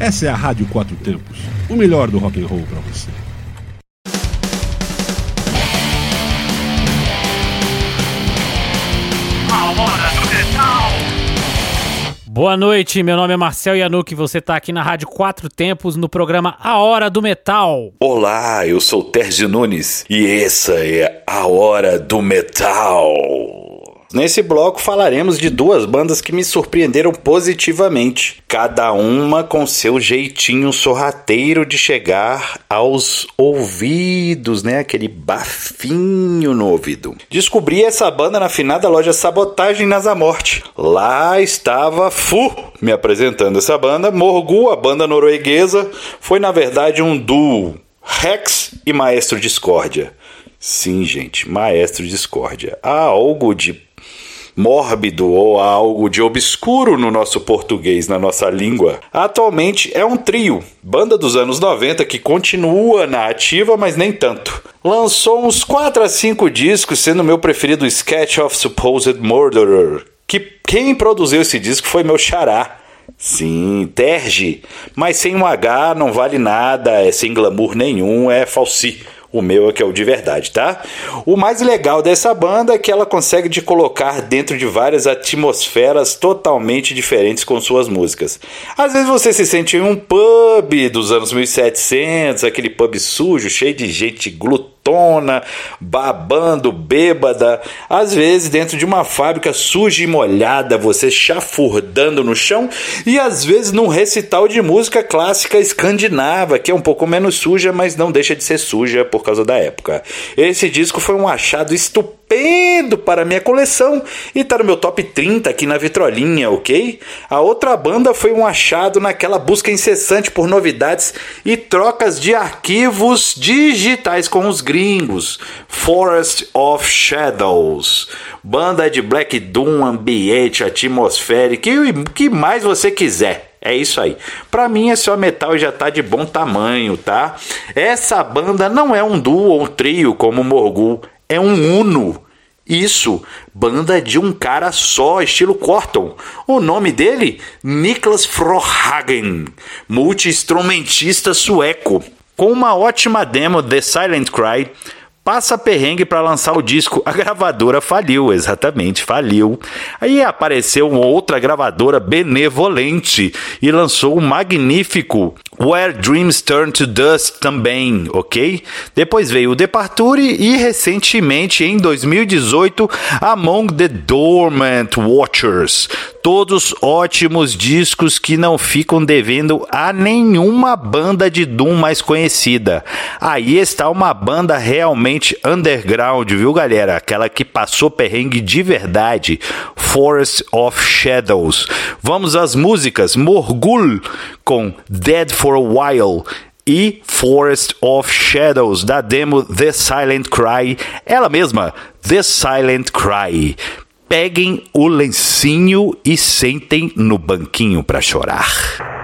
Essa é a Rádio Quatro Tempos, o melhor do rock and roll para você. Boa noite, meu nome é Marcel Yanuki, você está aqui na Rádio Quatro Tempos no programa A Hora do Metal. Olá, eu sou Terzi Nunes e essa é A Hora do Metal. Nesse bloco falaremos de duas bandas que me surpreenderam positivamente, cada uma com seu jeitinho sorrateiro de chegar aos ouvidos, né? Aquele bafinho no ouvido. Descobri essa banda na finada loja Sabotagem Nasa Morte. Lá estava Fu me apresentando essa banda. Morgu, a banda norueguesa, foi na verdade um duo. Rex e Maestro Discórdia. Sim, gente, Maestro Discórdia. Há algo de mórbido ou algo de obscuro no nosso português, na nossa língua. Atualmente é um trio, banda dos anos 90 que continua na ativa, mas nem tanto. Lançou uns 4 a 5 discos, sendo meu preferido Sketch of Supposed Murderer, que quem produziu esse disco foi meu xará. Sim, Terge, mas sem um H não vale nada, é sem glamour nenhum, é falsi. O meu é que é o de verdade, tá? O mais legal dessa banda é que ela consegue te colocar dentro de várias atmosferas totalmente diferentes com suas músicas. Às vezes você se sente em um pub dos anos 1700, aquele pub sujo, cheio de gente glutona tona, babando, bêbada, às vezes dentro de uma fábrica suja e molhada, você chafurdando no chão, e às vezes num recital de música clássica escandinava, que é um pouco menos suja, mas não deixa de ser suja por causa da época. Esse disco foi um achado estupendo estupendo para minha coleção e tá no meu top 30 aqui na vitrolinha, ok? A outra banda foi um achado naquela busca incessante por novidades e trocas de arquivos digitais com os gringos. Forest of Shadows, banda de black doom, ambiente, atmosférico, o que mais você quiser. É isso aí. Para mim, esse metal já tá de bom tamanho, tá? Essa banda não é um duo ou um trio como o Morgul, é um Uno. Isso, banda de um cara só, estilo Corton. O nome dele? Niklas Frohagen, multi-instrumentista sueco. Com uma ótima demo The Silent Cry, passa perrengue para lançar o disco. A gravadora faliu, exatamente, faliu. Aí apareceu outra gravadora benevolente e lançou o magnífico Where Dreams Turn to Dust também, ok? Depois veio o Departure e recentemente, em 2018, Among the Dormant Watchers. Todos ótimos discos que não ficam devendo a nenhuma banda de Doom mais conhecida. Aí está uma banda realmente underground, viu galera? Aquela que passou perrengue de verdade. Forest of Shadows. Vamos às músicas. Morgul com Dead for a While e Forest of Shadows da demo The Silent Cry, ela mesma, The Silent Cry. Peguem o lencinho e sentem no banquinho para chorar.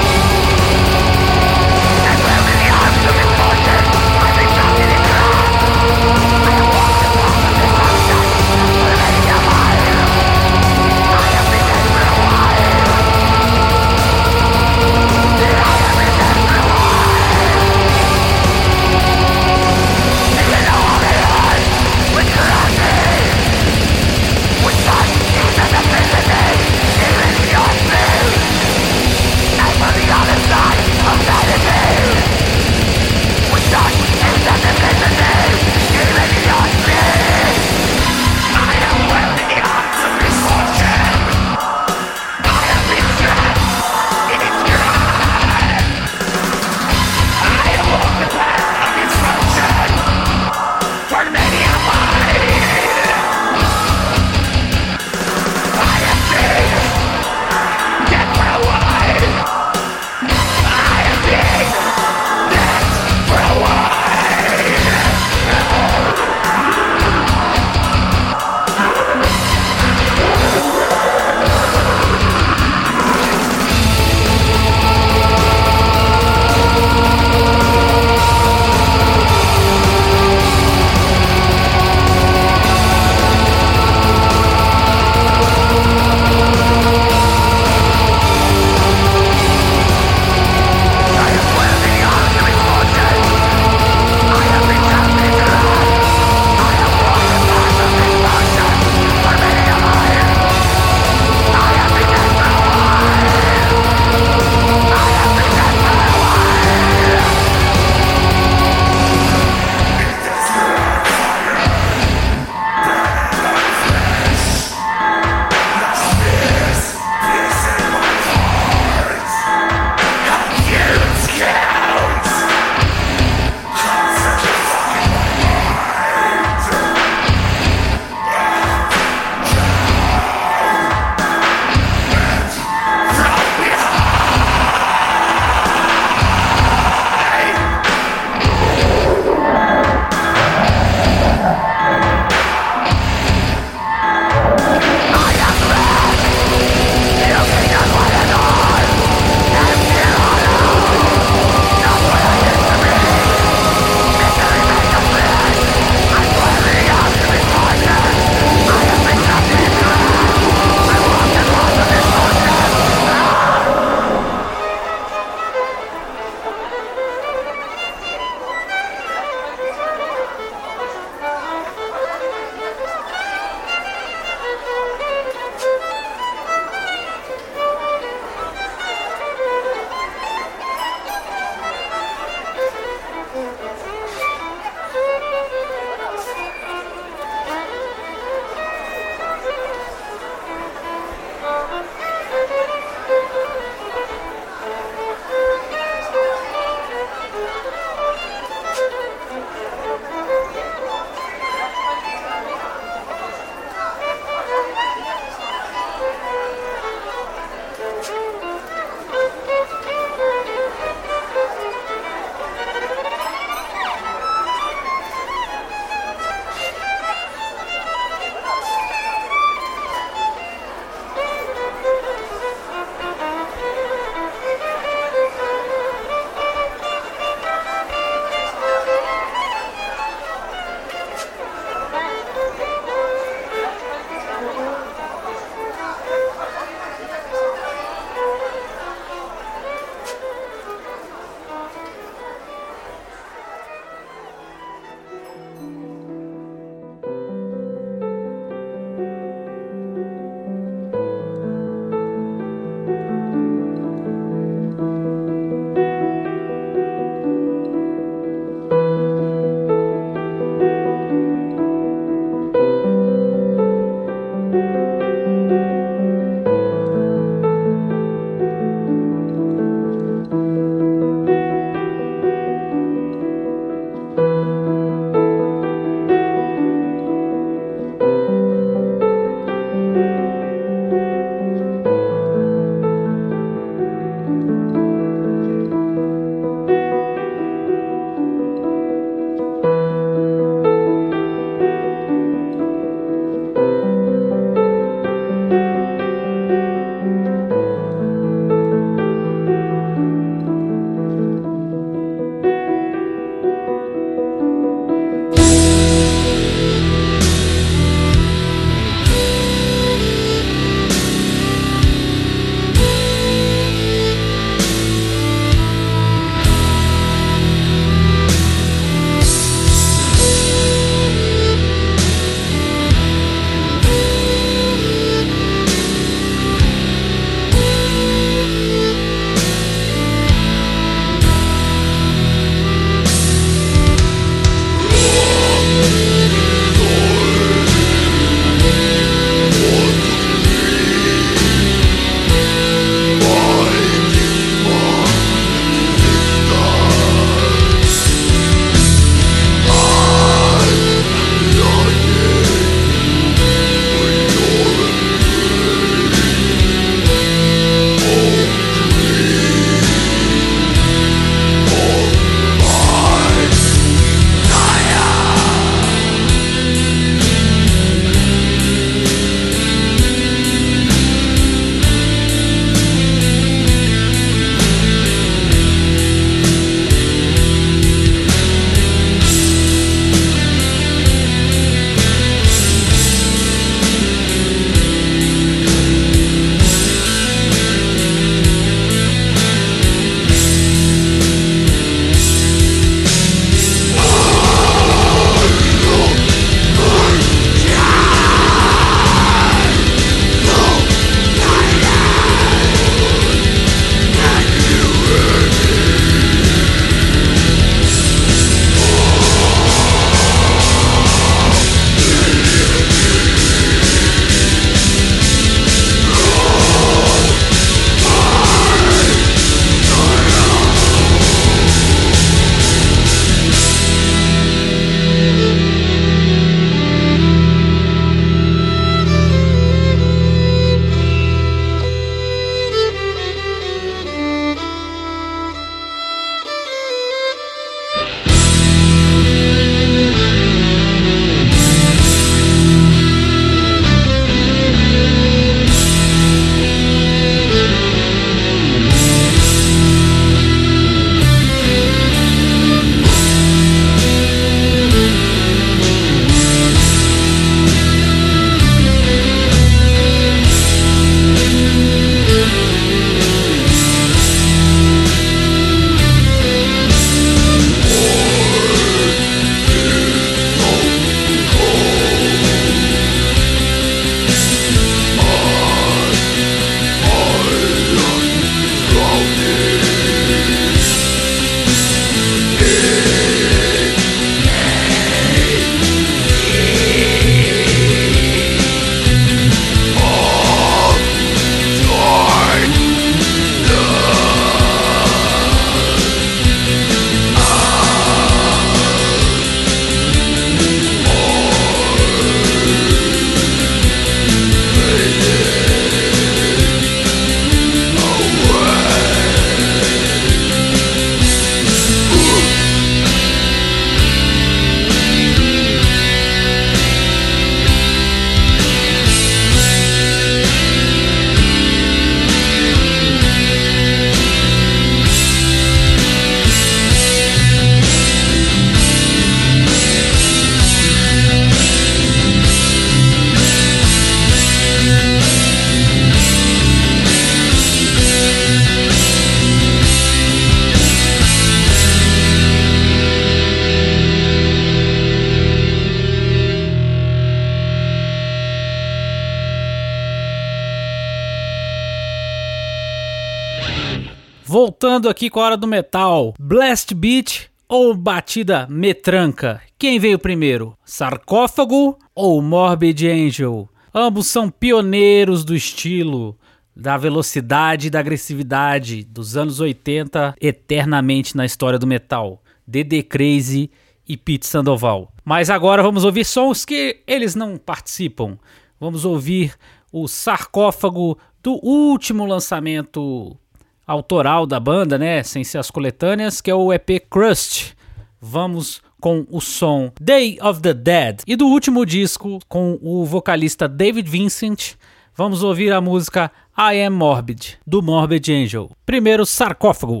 Aqui com a hora do metal. Blast Beat ou batida metranca? Quem veio primeiro? Sarcófago ou Morbid Angel? Ambos são pioneiros do estilo, da velocidade e da agressividade dos anos 80 eternamente na história do metal. DD Crazy e Pete Sandoval. Mas agora vamos ouvir sons que eles não participam. Vamos ouvir o sarcófago do último lançamento autoral da banda, né, sem ser as coletâneas, que é o EP Crust. Vamos com o som Day of the Dead e do último disco com o vocalista David Vincent. Vamos ouvir a música I Am Morbid do Morbid Angel. Primeiro sarcófago.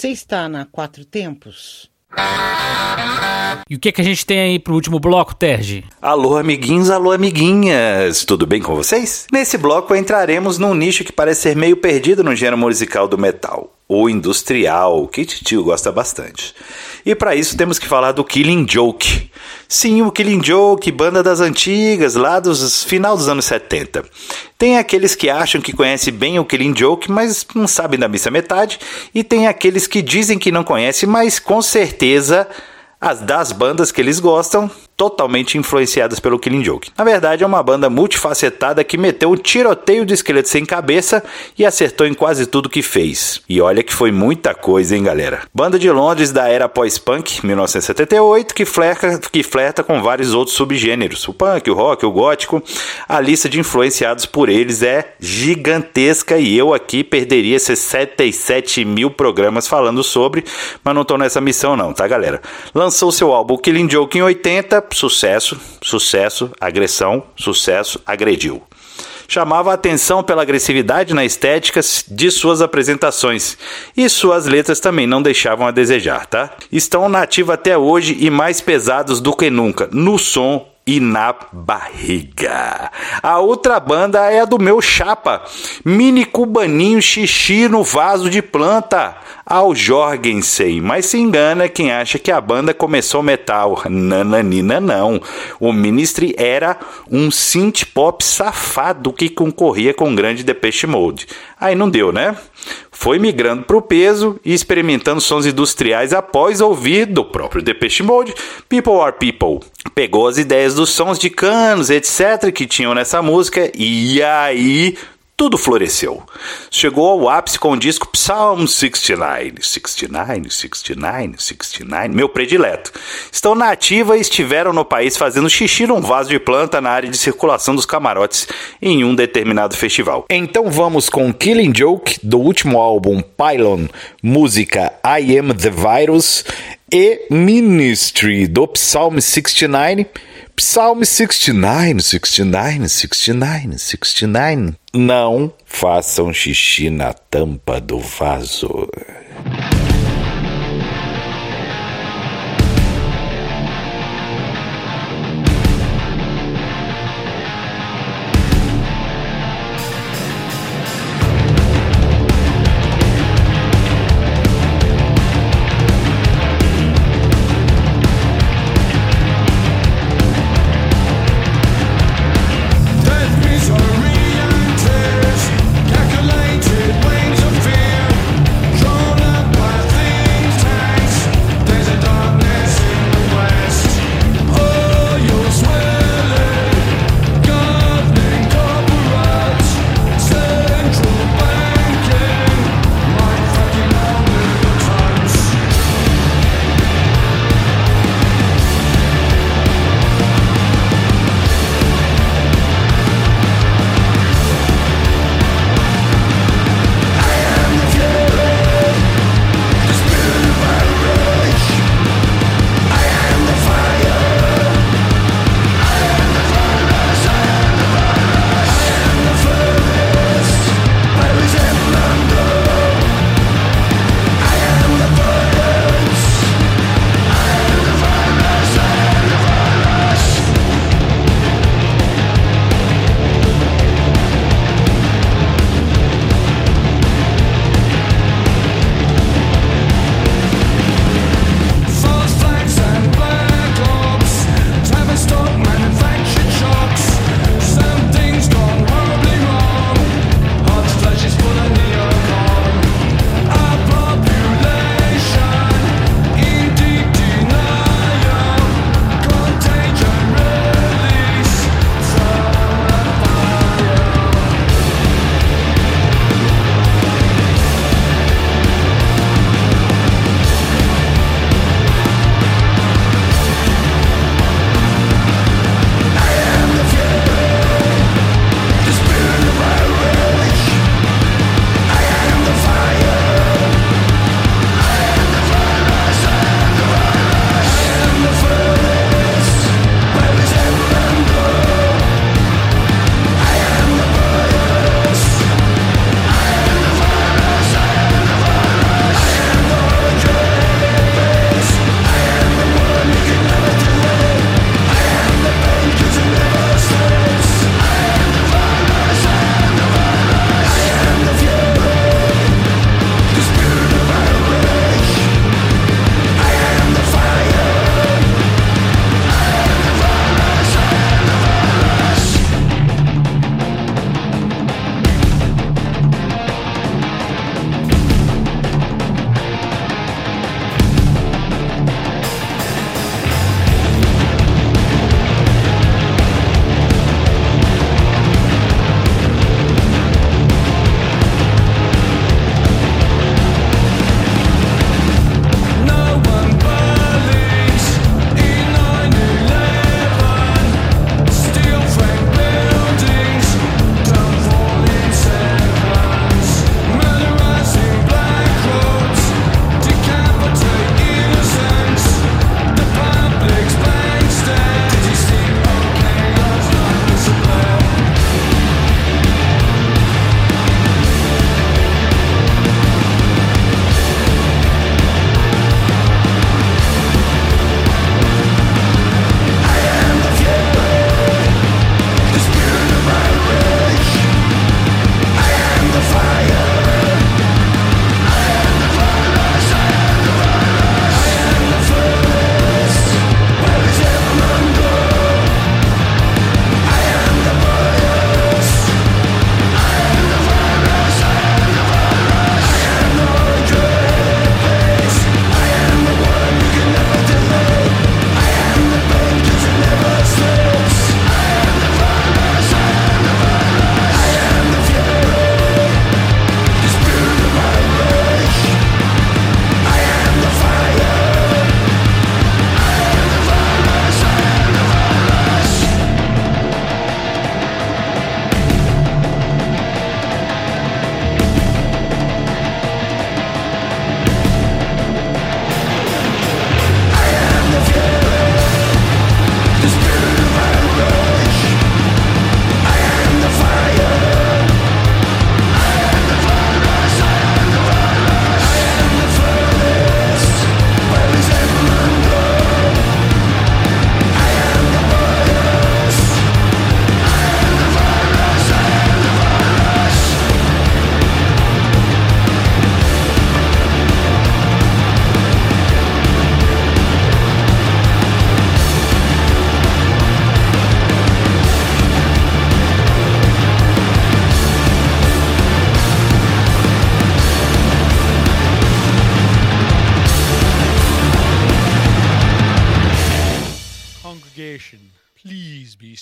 Você está na Quatro Tempos? E o que, que a gente tem aí pro último bloco, Terge? Alô, amiguinhos, alô, amiguinhas! Tudo bem com vocês? Nesse bloco entraremos num nicho que parece ser meio perdido no gênero musical do metal, o industrial, que Titio gosta bastante. E para isso temos que falar do Killing Joke. Sim, o Killing Joke, banda das antigas, lá dos final dos anos 70. Tem aqueles que acham que conhecem bem o Killing Joke, mas não sabem da missa metade, e tem aqueles que dizem que não conhecem, mas com certeza as das bandas que eles gostam, totalmente influenciadas pelo Killing Joke. Na verdade, é uma banda multifacetada que meteu um tiroteio de esqueleto sem cabeça e acertou em quase tudo que fez. E olha que foi muita coisa, hein, galera? Banda de Londres da era pós-punk, 1978, que flerta, que flerta com vários outros subgêneros: o punk, o rock, o gótico. A lista de influenciados por eles é gigantesca e eu aqui perderia 67 mil programas falando sobre, mas não tô nessa missão não, tá, galera? Lançou seu álbum Killing Joke em 80, sucesso, sucesso, agressão, sucesso, agrediu. Chamava a atenção pela agressividade na estética de suas apresentações. E suas letras também não deixavam a desejar, tá? Estão nativos até hoje e mais pesados do que nunca. No som e na barriga. A outra banda é a do meu chapa, mini cubaninho xixi no vaso de planta, ao Jorgensen. Mas se engana quem acha que a banda começou metal. Nananina não. O Ministry era um synth pop safado que concorria com o grande Depeche Mode. Aí não deu, né? Foi migrando para o peso e experimentando sons industriais após ouvir do próprio Depeche Mode, People Are People. Pegou as ideias dos sons de canos, etc., que tinham nessa música e aí tudo floresceu. Chegou ao ápice com o disco Psalm 69, 69, 69, 69, meu predileto. Estão na ativa e estiveram no país fazendo xixi num vaso de planta na área de circulação dos camarotes em um determinado festival. Então vamos com Killing Joke, do último álbum Pylon, música I Am The Virus, e Ministry, do Psalm 69, Psalm 69, 69, 69, 69. Não façam xixi na tampa do vaso.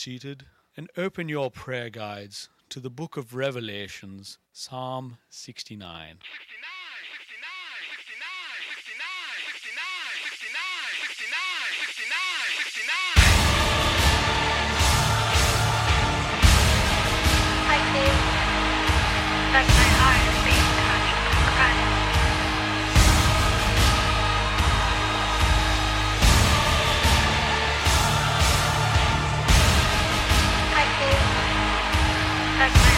seated and open your prayer guides to the book of Revelations, Psalm 69. 69! Jack.